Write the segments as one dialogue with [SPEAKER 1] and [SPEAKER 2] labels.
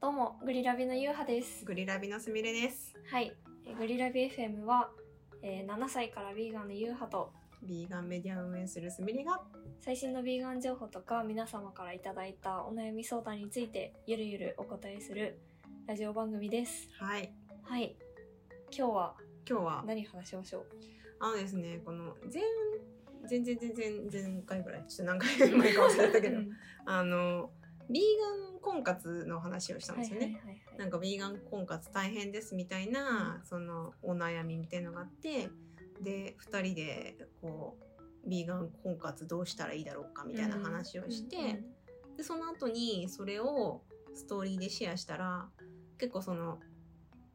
[SPEAKER 1] どうも、グリラビのゆうはです。
[SPEAKER 2] グリラビのすみれです。
[SPEAKER 1] はい。えーグリラビ FM は、えー7歳からビーガンのゆうはと、
[SPEAKER 2] ビーガンメディアを運営するすみれが、
[SPEAKER 1] 最新のビーガン情報とか皆様からいただいたお悩み相談についてゆるゆるお答えするラジオ番組です。
[SPEAKER 2] はい。
[SPEAKER 1] はい。今日は
[SPEAKER 2] 今日は、
[SPEAKER 1] 何話しましょう？
[SPEAKER 2] あのですね、この前、全然全然前回ぐらい、ちょっと何回前か忘れたけど、
[SPEAKER 1] うん
[SPEAKER 2] あの、ビーガン婚活の話をしたんですよね。なんかビーガン婚活大変ですみたいな、そのお悩みみたいのがあって、で、二人でこう、ビーガン婚活どうしたらいいだろうかみたいな話をして、でその後にそれをストーリーでシェアしたら結構その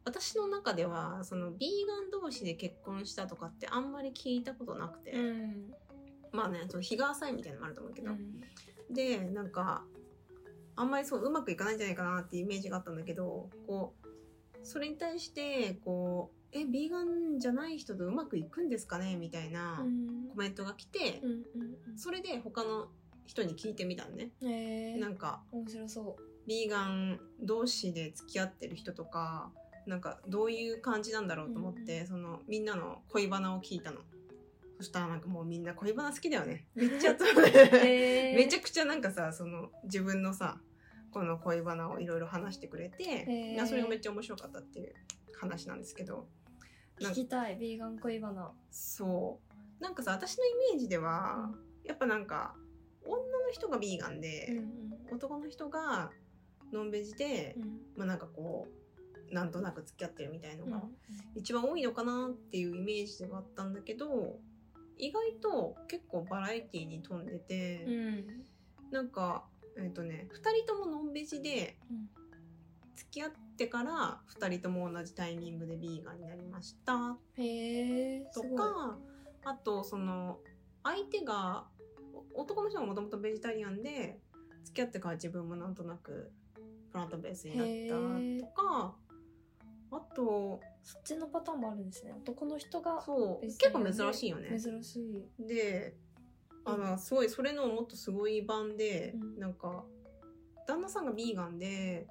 [SPEAKER 2] 私の中ではそのビーガン同士で結婚したとかってあんまり聞いたことなくて、
[SPEAKER 1] うんうん。
[SPEAKER 2] まあねその日が浅いみたいなのもあると思うけど、
[SPEAKER 1] うん。
[SPEAKER 2] でなんかあんまりそううまくいかないんじゃないかなっていうイメージがあったんだけどこうそれに対してこうえビーガンじゃない人とうまくいくんですかね？みたいな
[SPEAKER 1] うん。
[SPEAKER 2] コメントが来て、それで他の人に聞いてみたのね。なんか
[SPEAKER 1] 面白そ
[SPEAKER 2] ビーガン同士で付き合ってる人とかなんかどういう感じなんだろうと思って、
[SPEAKER 1] うん。
[SPEAKER 2] そのみんなの恋バナを聞いたのそしたらなんかもうみんな恋バナ好きだよね。めっちゃ、
[SPEAKER 1] う。えー、
[SPEAKER 2] めちゃくちゃなんかさその自分のさこの恋バナをいろいろ話してくれて、
[SPEAKER 1] ー。
[SPEAKER 2] いやそれがめっちゃ面白かったっていう話なんですけど
[SPEAKER 1] 聞きたい、ビーガン恋バナ。
[SPEAKER 2] そう。なんかさ私のイメージでは、やっぱなんか女の人がビーガンで、
[SPEAKER 1] うん
[SPEAKER 2] 男の人がノンベジで、
[SPEAKER 1] うん。
[SPEAKER 2] まあなんかこうなんとなく付き合ってるみたいの
[SPEAKER 1] うん
[SPEAKER 2] が一番多いのかなっていうイメージではあったんだけど意外と結構バラエティに富んでて、
[SPEAKER 1] うん
[SPEAKER 2] なんかえっ、とね2人ともノンベジで
[SPEAKER 1] うん
[SPEAKER 2] 付き合ってから2人とも同じタイミングでビーガンになりました。
[SPEAKER 1] へえ
[SPEAKER 2] とかあとその相手がお男の人がもともとベジタリアンで付き合ってから自分もなんとなくプラントベースになったとかあと
[SPEAKER 1] そっちのパターンもあるんですね。男の人が
[SPEAKER 2] そう。結構珍しいよね。
[SPEAKER 1] 珍しい。
[SPEAKER 2] であのすごいそれのもっとすごい版で、
[SPEAKER 1] うん。
[SPEAKER 2] なんか旦那さんがビーガンで、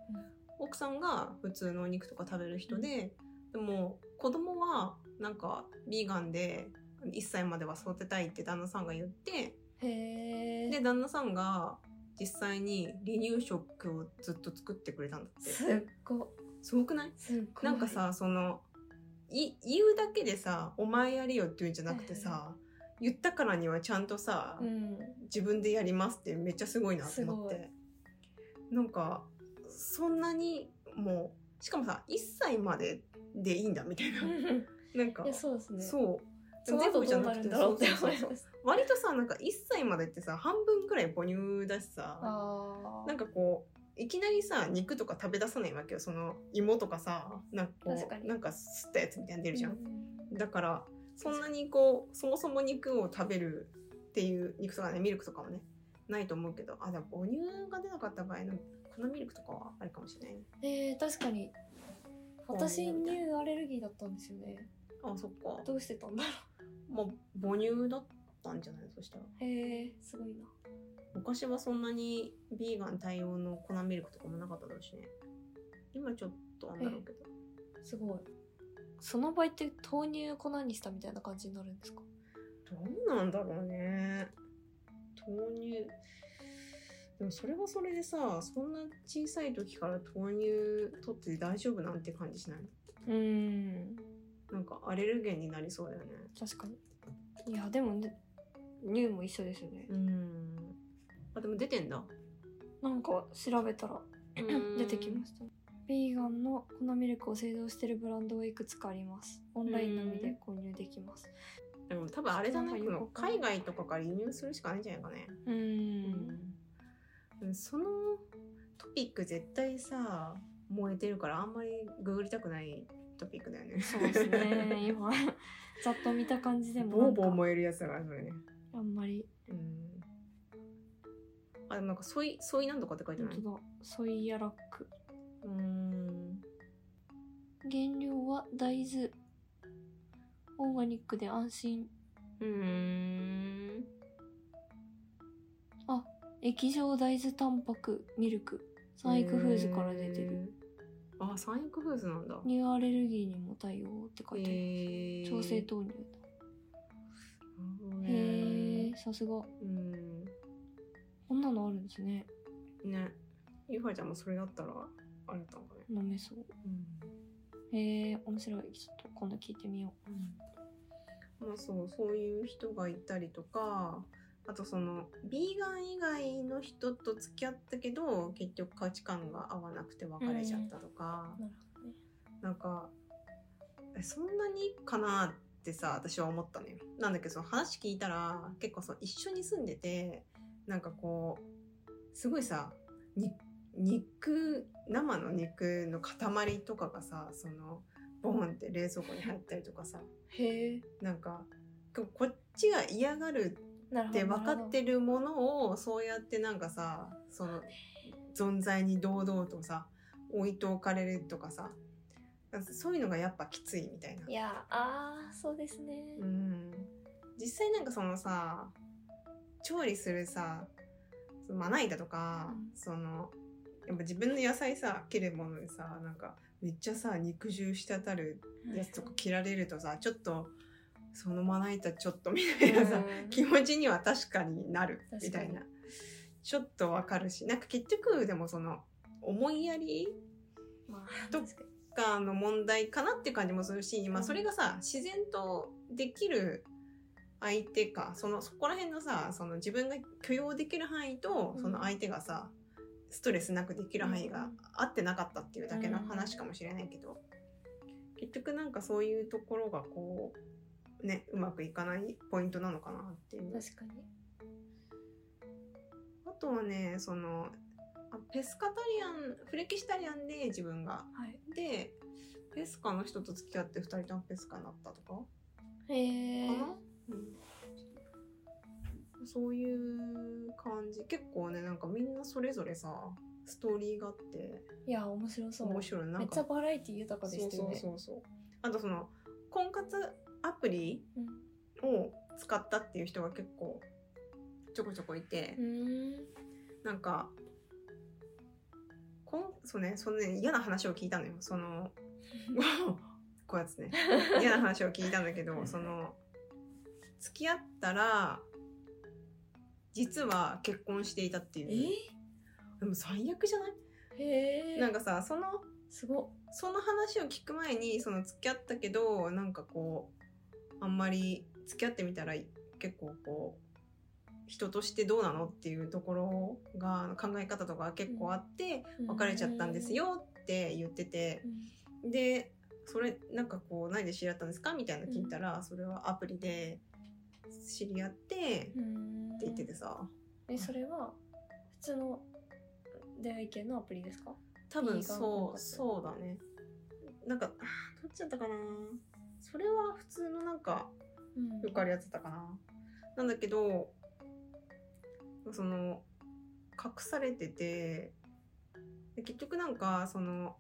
[SPEAKER 2] 奥さんが普通のお肉とか食べる人で、でも子供はなんかビーガンで1歳までは育てたいって旦那さんが言ってで旦那さんが実際に離乳食をずっと作ってくれたんだって。
[SPEAKER 1] すっご
[SPEAKER 2] すごくない？なんかさそのい言うだけでさ「お前やれよ」って言うんじゃなくてさ、言ったからにはちゃんとさ、
[SPEAKER 1] うん。
[SPEAKER 2] 自分でやりますってめっちゃすごいなと思って。なんかそんなにもうしかもさ1歳まででいいんだみたいな。なんか
[SPEAKER 1] そうですね。
[SPEAKER 2] そう。
[SPEAKER 1] その後どうなるんだろうって
[SPEAKER 2] そうそうそう割とさなんか1歳までってさ半分くらい母乳だしさ
[SPEAKER 1] あ
[SPEAKER 2] なんかこういきなりさ肉とか食べ出さないわけよ。その芋とかさなんかこうなんか吸ったやつみたいなの出るじゃん、
[SPEAKER 1] ん
[SPEAKER 2] だからそんなにこうそもそも肉を食べるっていう肉とかねミルクとかもねないと思うけど。あでも母乳が出なかった場合の粉ミルクとかはあるかもしれないね。
[SPEAKER 1] えー、確かに。私乳アレルギーだったんですよね。
[SPEAKER 2] あそっか。
[SPEAKER 1] どうしてたんだろ
[SPEAKER 2] まあ母乳だったんじゃない？そしたら。
[SPEAKER 1] うへえすごいな
[SPEAKER 2] 昔はそんなにビーガン対応の粉ミルクとかもなかっただろうしね。今ちょっとあんだろうけど。
[SPEAKER 1] すごい。その場合って豆乳粉にしたみたいな感じになるんですか？
[SPEAKER 2] どうなんだろうね。豆乳。でもそれはそれでさそんな小さい時から豆乳取って大丈夫なんて感じしない
[SPEAKER 1] うん。
[SPEAKER 2] なんかアレルゲンになりそうだよね。
[SPEAKER 1] 確かに。いやでもね乳も一緒ですよね。
[SPEAKER 2] うんあでも出てんだ。
[SPEAKER 1] なんか調べたら 出てきました。ビーガンの粉ミルクを製造しているブランドはいくつかあります。オンラインのみで購入できます。
[SPEAKER 2] でも多分あれじゃない？
[SPEAKER 1] なんかよくわかんない。
[SPEAKER 2] 海外とかから輸入するしかないんじゃないかね。
[SPEAKER 1] うん。
[SPEAKER 2] うん。そのトピック絶対さ燃えてるからあんまりググりたくないトピックだよね。
[SPEAKER 1] そうですね。今ざっと見た感じでも
[SPEAKER 2] ボーボー燃えるやつだからそれね。
[SPEAKER 1] あんまり。
[SPEAKER 2] うんあでもなんかソイソイなんとかって書いてない？
[SPEAKER 1] 本当だ。ソイヤラック。
[SPEAKER 2] うーん。
[SPEAKER 1] 原料は大豆。オーガニックで安心。
[SPEAKER 2] うーん。
[SPEAKER 1] 液状大豆タンパクミルク。サンイクフーズから出てる。
[SPEAKER 2] あサンイクフーズなんだ。
[SPEAKER 1] 乳アレルギーにも対応って書いてある。調整豆乳だ。
[SPEAKER 2] なるほどね。
[SPEAKER 1] へえ、さすが。
[SPEAKER 2] うん。
[SPEAKER 1] こんなのあるんですね。
[SPEAKER 2] ねゆうはちゃんもそれだったらあれだったのかね
[SPEAKER 1] 飲めそう。
[SPEAKER 2] うん
[SPEAKER 1] へえ、面白い。ちょっと今度聞いてみよ
[SPEAKER 2] まあそうそういう人がいたりとかあとそのビーガン以外の人と付き合ったけど結局価値観が合わなくて別れちゃったとか
[SPEAKER 1] う。、なるほどね。
[SPEAKER 2] なんかえそんなにかなってさ私は思ったのよなんだけどその話聞いたら結構そう一緒に住んでてなんかこうすごいさに肉生の肉の塊とかがさそのボンって冷蔵庫に入ったりとかさ
[SPEAKER 1] へえ。
[SPEAKER 2] なんかここっちが嫌がる。って分かってるものをそうやってなんかさその存在に堂々とさ置いておかれるとかさそういうのがやっぱきついみたいな。
[SPEAKER 1] いや、ああ、そうですね。
[SPEAKER 2] うん、実際なんかそのさ調理するさそのまな板とか、
[SPEAKER 1] うん。
[SPEAKER 2] そのやっぱ自分の野菜さ切るものでさなんかめっちゃさ肉汁滴るやつとか切られるとさちょっとそのまな板ちょっとみたいなさ、
[SPEAKER 1] うん。
[SPEAKER 2] 気持ちには確かになるみたいな。ちょっとわかるしなんか結局でもその思いやり
[SPEAKER 1] まあ、
[SPEAKER 2] と
[SPEAKER 1] 確か
[SPEAKER 2] の問題かなって感じもするし、まあ、
[SPEAKER 1] うん。
[SPEAKER 2] それがさ自然とできる相手かそのそこら辺のさその自分が許容できる範囲と
[SPEAKER 1] うん
[SPEAKER 2] その相手がさ、ストレスなくできる範囲が
[SPEAKER 1] うん
[SPEAKER 2] 合ってなかったっていうだけの話かもしれないけど、結局なんかそういうところがこうねうまくいかないポイントなのかなっていう。
[SPEAKER 1] 確かに。
[SPEAKER 2] あとはねそのあペスカタリアンフレキシタリアンで自分が
[SPEAKER 1] はい。
[SPEAKER 2] でペスカの人と付き合って2人ともペスカになったとか？
[SPEAKER 1] へえ。
[SPEAKER 2] かな、うん、そういう感じ。結構ねなんかみんなそれぞれさストーリーがあって。
[SPEAKER 1] いや、面白そう。
[SPEAKER 2] 面白い。なんか。
[SPEAKER 1] めっちゃバラエティ豊かで
[SPEAKER 2] そうそう
[SPEAKER 1] したよね。
[SPEAKER 2] そうそうあとその婚活アプリ
[SPEAKER 1] うん。
[SPEAKER 2] を使ったっていう人が結構ちょこちょこいて、
[SPEAKER 1] うーん。
[SPEAKER 2] なんかこんそうねそのね嫌な話を聞いたのよ。その こうやつね。嫌な話を聞いたんだけど その付き合ったら実は結婚していたっていうでも最悪じゃない、
[SPEAKER 1] えへえ。
[SPEAKER 2] なんかさその
[SPEAKER 1] すごっ。
[SPEAKER 2] その話を聞く前にその付き合ったけどなんかこうあんまり付き合ってみたら結構こう人としてどうなのっていうところが考え方とか結構あって別れちゃったんですよって言ってて
[SPEAKER 1] うん。
[SPEAKER 2] でそれなんかこう何で知り合ったんですか？みたいなの聞いたら、それはアプリで知り合って
[SPEAKER 1] うーん。
[SPEAKER 2] って言っててさ。
[SPEAKER 1] え、それは普通の出会い系のアプリですか？
[SPEAKER 2] 多分そうそうだね。なんかどっちだったかな？それは普通のなんか
[SPEAKER 1] うん。
[SPEAKER 2] よくあるやつだったかな。なんだけど、その、隠されてて、で結局なんか、その、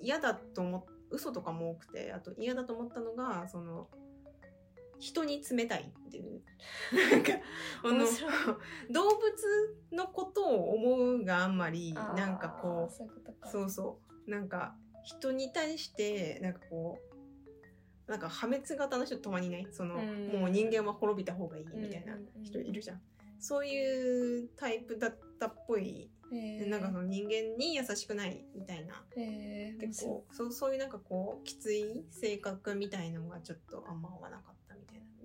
[SPEAKER 2] 嫌だと思っ、嘘とかも多くて、あと嫌だと思ったのが、その、人に冷たいっていう。なんか、あの 動物のことを思うがあんまり、なんかこう、
[SPEAKER 1] そう。
[SPEAKER 2] そう。なんか、人に対して、なんかこう、なんか破滅型の人たまにいない？その、
[SPEAKER 1] うん
[SPEAKER 2] もう人間は滅びた方がいいみたいな人いるじゃん。そういうタイプだったっぽい、なんかその人間に優しくないみたいな。結構、そう、そういうなんかこう、きつい性格みたいのがちょっとあんま合わなかった。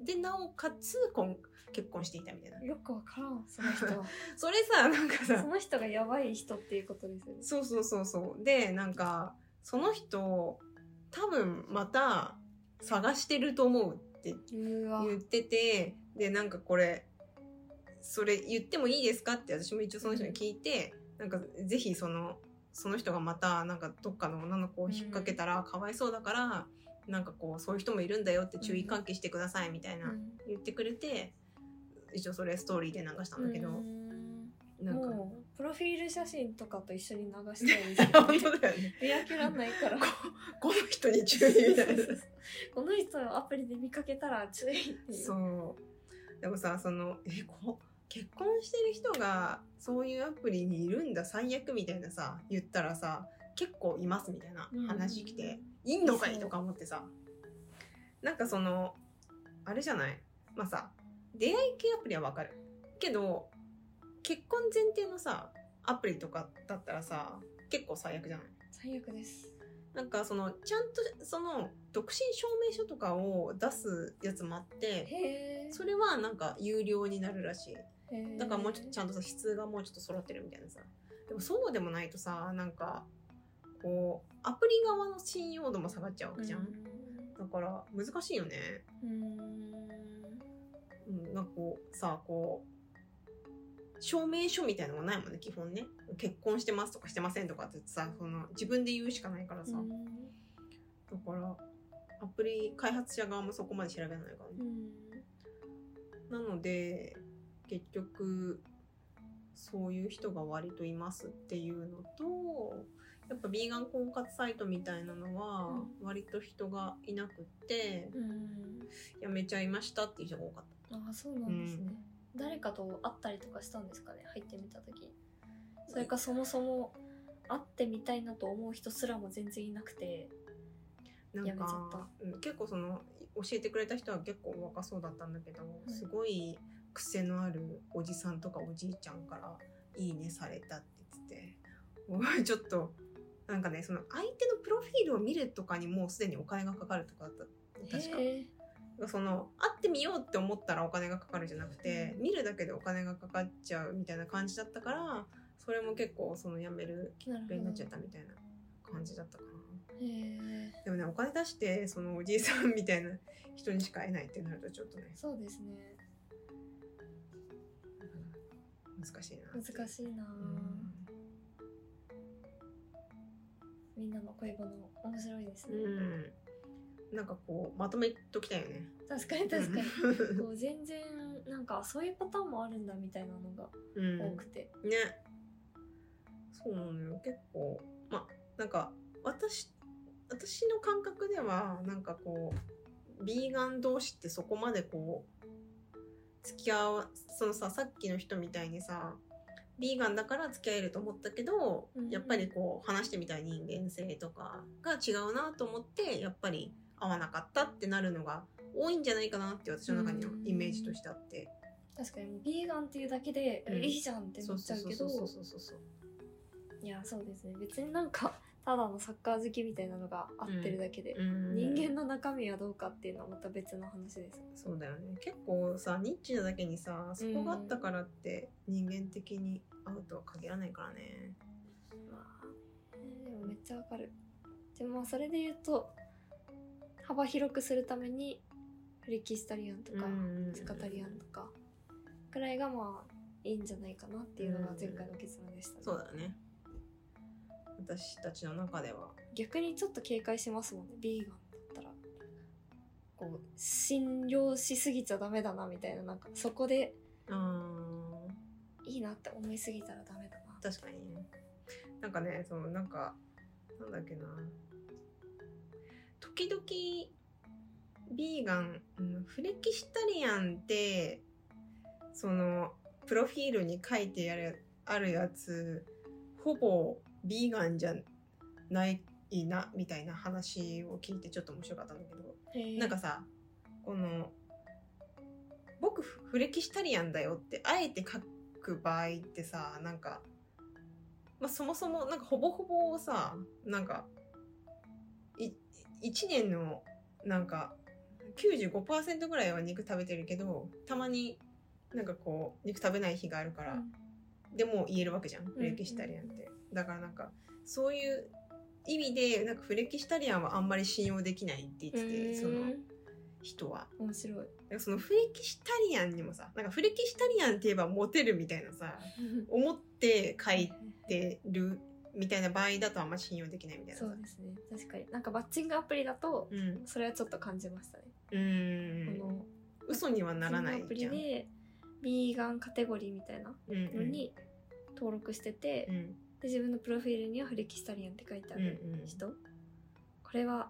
[SPEAKER 2] で、なおかつ、婚結婚していたみたいな。
[SPEAKER 1] よくわからん、その人は。
[SPEAKER 2] それさ、なんかさ
[SPEAKER 1] そ、の人がやばい人っていうことですよね。
[SPEAKER 2] そうそうそうそう。で、なんか、その人、多分また探してると思うって。言ってて、で、なんかこれ、それ言ってもいいですかって私も一応その人に聞いて、なんかぜひその、その人がまたなんかどっかの女の子を引っ掛けたらかわいそうだから、なんかこうそういう人もいるんだよって注意喚起してくださいみたいな
[SPEAKER 1] うん
[SPEAKER 2] 言ってくれて、一応それストーリーで流したんだけど、なんか、
[SPEAKER 1] もう、プロフィール写真とかと一緒に流したいですけど、
[SPEAKER 2] 本当だよね。
[SPEAKER 1] 見分けらんないから。
[SPEAKER 2] この人に注意みたいな。
[SPEAKER 1] この人をアプリで見かけたら注意っていう。
[SPEAKER 2] そう。でもさ、その、え、こ結婚してる人がそういうアプリにいるんだ最悪みたいなさ言ったらさ結構いますみたいな話来て、いんのかいとか思ってさ。なんかそのあれじゃない？まあさ出会い系アプリはわかる。けど結婚前提のさアプリとかだったらさ結構最悪じゃない？
[SPEAKER 1] 最悪です。
[SPEAKER 2] なんかそのちゃんとその独身証明書とかを出すやつもあってそれはなんか有料になるらしい。だからもうちょっとちゃんとさ質がもうちょっと揃ってるみたいなさ。でもそうでもないとさなんかこうアプリ側の信用度も下がっちゃうわけじゃん、だから難しいよね。
[SPEAKER 1] うん。うん
[SPEAKER 2] うんなんかこうさこう証明書みたいなのがないもんね基本ね。結婚してますとかしてませんとかってさその自分で言うしかないからさ、
[SPEAKER 1] うん。
[SPEAKER 2] だからアプリ開発者側もそこまで調べないからね。
[SPEAKER 1] う、ん。
[SPEAKER 2] なので結局そういう人が割といますっていうのとやっぱビーガン婚活サイトみたいなのは割と人がいなくって
[SPEAKER 1] うん。
[SPEAKER 2] やめちゃいましたっていう人が多かっ
[SPEAKER 1] ああそうなんですね、誰かと会ったりとかしたんですかね？入ってみた時。それかそもそも会ってみたいなと思う人すらも全然いなくて。
[SPEAKER 2] たなんか、うん結構その教えてくれた人は結構若そうだったんだけど、
[SPEAKER 1] い。
[SPEAKER 2] すごい癖のあるおじさんとかおじいちゃんから「いいね」されたって言ってておいちょっとなんかねその相手のプロフィールを見るとかにもうすでにお金がかかるとかだった。確か。その会ってみようって思ったらお金がかかるじゃなくて、見るだけでお金がかかっちゃうみたいな感じだったからそれも結構その辞めるきっかけになっちゃったみたいな感じだったかな。でもねお金出してそのおじいさんみたいな人にしか会えないってなるとちょっとね。
[SPEAKER 1] そうですね。
[SPEAKER 2] 難しいな。
[SPEAKER 1] 難しいな、
[SPEAKER 2] うん
[SPEAKER 1] みんなの恋バナ面白いですね、
[SPEAKER 2] うんなんかこうまとめときたいよね。
[SPEAKER 1] 確かに確かに
[SPEAKER 2] に。
[SPEAKER 1] こう全然なんかそういうパターンもあるんだみたいなのが
[SPEAKER 2] うん
[SPEAKER 1] 多くて、
[SPEAKER 2] ね。そうなのよ。結構、ま、なんか、私、私の感覚では、なんかこう、ビーガン同士ってそこまでこう、付き合わ、そのさ、さっきの人みたいにさ、ビーガンだから付き合えると思ったけど、
[SPEAKER 1] うん
[SPEAKER 2] やっぱりこう、話してみたい人間性とかが違うなと思って、やっぱり合わなかったってなるのが多いんじゃないかなって私の中にはイメージとしてあって。
[SPEAKER 1] 確かにビーガンっていうだけで、
[SPEAKER 2] うん
[SPEAKER 1] いいじゃんってなっちゃうけど。
[SPEAKER 2] そうそうそうそうそう。
[SPEAKER 1] いやそうですね。別になんかただのサッカー好きみたいなのが合ってるだけで、
[SPEAKER 2] うん。
[SPEAKER 1] 人間の中身はどうかっていうのはまた別の話です
[SPEAKER 2] そうだよね。結構さニッチなだけにさそこがあったからって人間的に合うとは限らないからね。
[SPEAKER 1] まあ、でもめっちゃわかる。でもまあそれで言うと幅広くするためにフレキスタリアンとか
[SPEAKER 2] うん。
[SPEAKER 1] スカタリアンとかくらいがまあいいんじゃないかなっていうのが前回の結論でしたね、
[SPEAKER 2] そうだね私たちの中では。
[SPEAKER 1] 逆にちょっと警戒しますもんね。ビーガンだったら。こう信用しすぎちゃダメだなみたいななんかそこで
[SPEAKER 2] あ
[SPEAKER 1] いいなって思いすぎたらダメだな。
[SPEAKER 2] 確かに。ねなんかねそのなんかなんだっけな。時々ビーガン、うんフレキシタリアンってそのプロフィールに書いてあるあるやつほぼビーガンじゃないなみたいな話を聞いてちょっと面白かったんだけどなんかさこの僕フレキシタリアンだよってあえて書く場合ってさなんか、まあ、そもそもなんかほぼほぼさなんかい1年のなんか95%ぐらいは肉食べてるけどたまになんかこう肉食べない日があるから、でも言えるわけじゃん。フレキシタリアンって、だからなんかそういう意味でなんかフレキシタリアンはあんまり信用できないって言っててその人は。
[SPEAKER 1] 面白い。
[SPEAKER 2] なんかそのフレキシタリアンにもさなんかフレキシタリアンって言えばモテるみたいなさ 思って書いてるみたいな場合だとあんま信用できないみたいなさ。
[SPEAKER 1] そうですね。確かに。なんかマッチングアプリだと
[SPEAKER 2] うん。
[SPEAKER 1] それはちょっと感じましたね、
[SPEAKER 2] うーん。
[SPEAKER 1] この
[SPEAKER 2] 嘘にはならない
[SPEAKER 1] アプリでビーガンカテゴリーみたいなのに登録してて、
[SPEAKER 2] うん
[SPEAKER 1] で自分のプロフィールにはフレキスタリアンって書いてある人、これは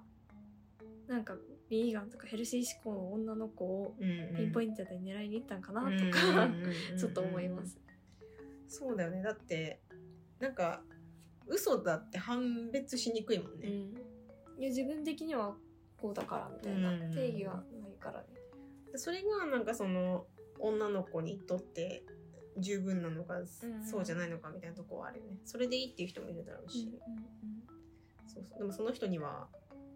[SPEAKER 1] なんかビーガンとかヘルシー志向の女の子をピンポイントで狙いに行ったんかなと
[SPEAKER 2] うん
[SPEAKER 1] か、
[SPEAKER 2] うんうんうん。
[SPEAKER 1] ちょっと思います。
[SPEAKER 2] そうだよね。だってなんか嘘だって判別しにくいもんね、
[SPEAKER 1] うん、いや自分的にはこうだからみたいな
[SPEAKER 2] うん。
[SPEAKER 1] 定義はないからね。
[SPEAKER 2] それがなんかその女の子にとって十分なのか、
[SPEAKER 1] ん
[SPEAKER 2] そうじゃないのかみたいなとこはあるよね。それでいいっていう人もいるだろうし、そうそう。でもその人には、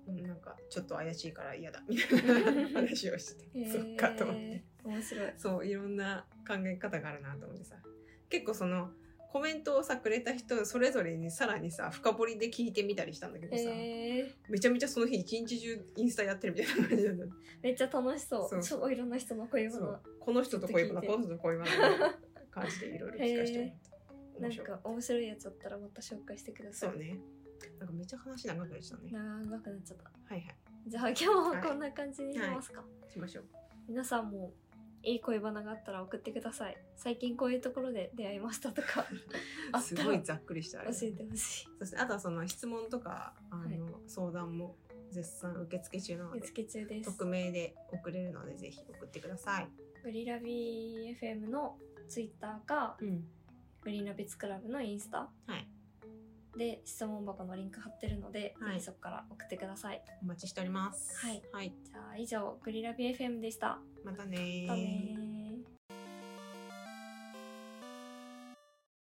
[SPEAKER 2] うん、なんかちょっと怪しいから嫌だみたいな話をして、
[SPEAKER 1] へー。
[SPEAKER 2] そっかと思って。
[SPEAKER 1] 面白い。
[SPEAKER 2] そういろんな考え方があるなと思ってさ。結構そのコメントをさくれた人それぞれにさらにさ深掘りで聞いてみたりしたんだけどさ、
[SPEAKER 1] えー、
[SPEAKER 2] めちゃめちゃその日一日中インスタやってるみたいな感じなんだ
[SPEAKER 1] めっちゃ楽しそう。
[SPEAKER 2] そう
[SPEAKER 1] 超いろんな人の恋バ。
[SPEAKER 2] この人と恋この人と恋バナみたいな感じでいろいろ聞かせてもらった
[SPEAKER 1] なんか面白いやつあったらまた紹介してください。
[SPEAKER 2] そうねなんかめっちゃ話長くなっちゃったね
[SPEAKER 1] 長くなっちゃった。
[SPEAKER 2] はいはい
[SPEAKER 1] じゃあ今日はこんな感じにしますか。
[SPEAKER 2] しましょう
[SPEAKER 1] 皆さんもいい恋バナがあったら送ってください。最近こういうところで出会いましたとか
[SPEAKER 2] すごいざっくりしたあれ
[SPEAKER 1] えてほしい。
[SPEAKER 2] そしてあとはその質問とかあの、
[SPEAKER 1] はい
[SPEAKER 2] 相談も絶賛受付中なので
[SPEAKER 1] 受付中です。
[SPEAKER 2] 匿名で送れるのでぜひ送ってください。
[SPEAKER 1] グリラビ FM のツイッターか
[SPEAKER 2] うん。
[SPEAKER 1] グリーンラビッツクラブのインスタ
[SPEAKER 2] はい。
[SPEAKER 1] で質問箱のリンク貼ってるので、
[SPEAKER 2] はい
[SPEAKER 1] ぜひそこから送ってください。
[SPEAKER 2] お待ちしております。
[SPEAKER 1] はい。
[SPEAKER 2] はい。
[SPEAKER 1] じゃあ以上グリラビ FM でした。
[SPEAKER 2] またねー
[SPEAKER 1] またねー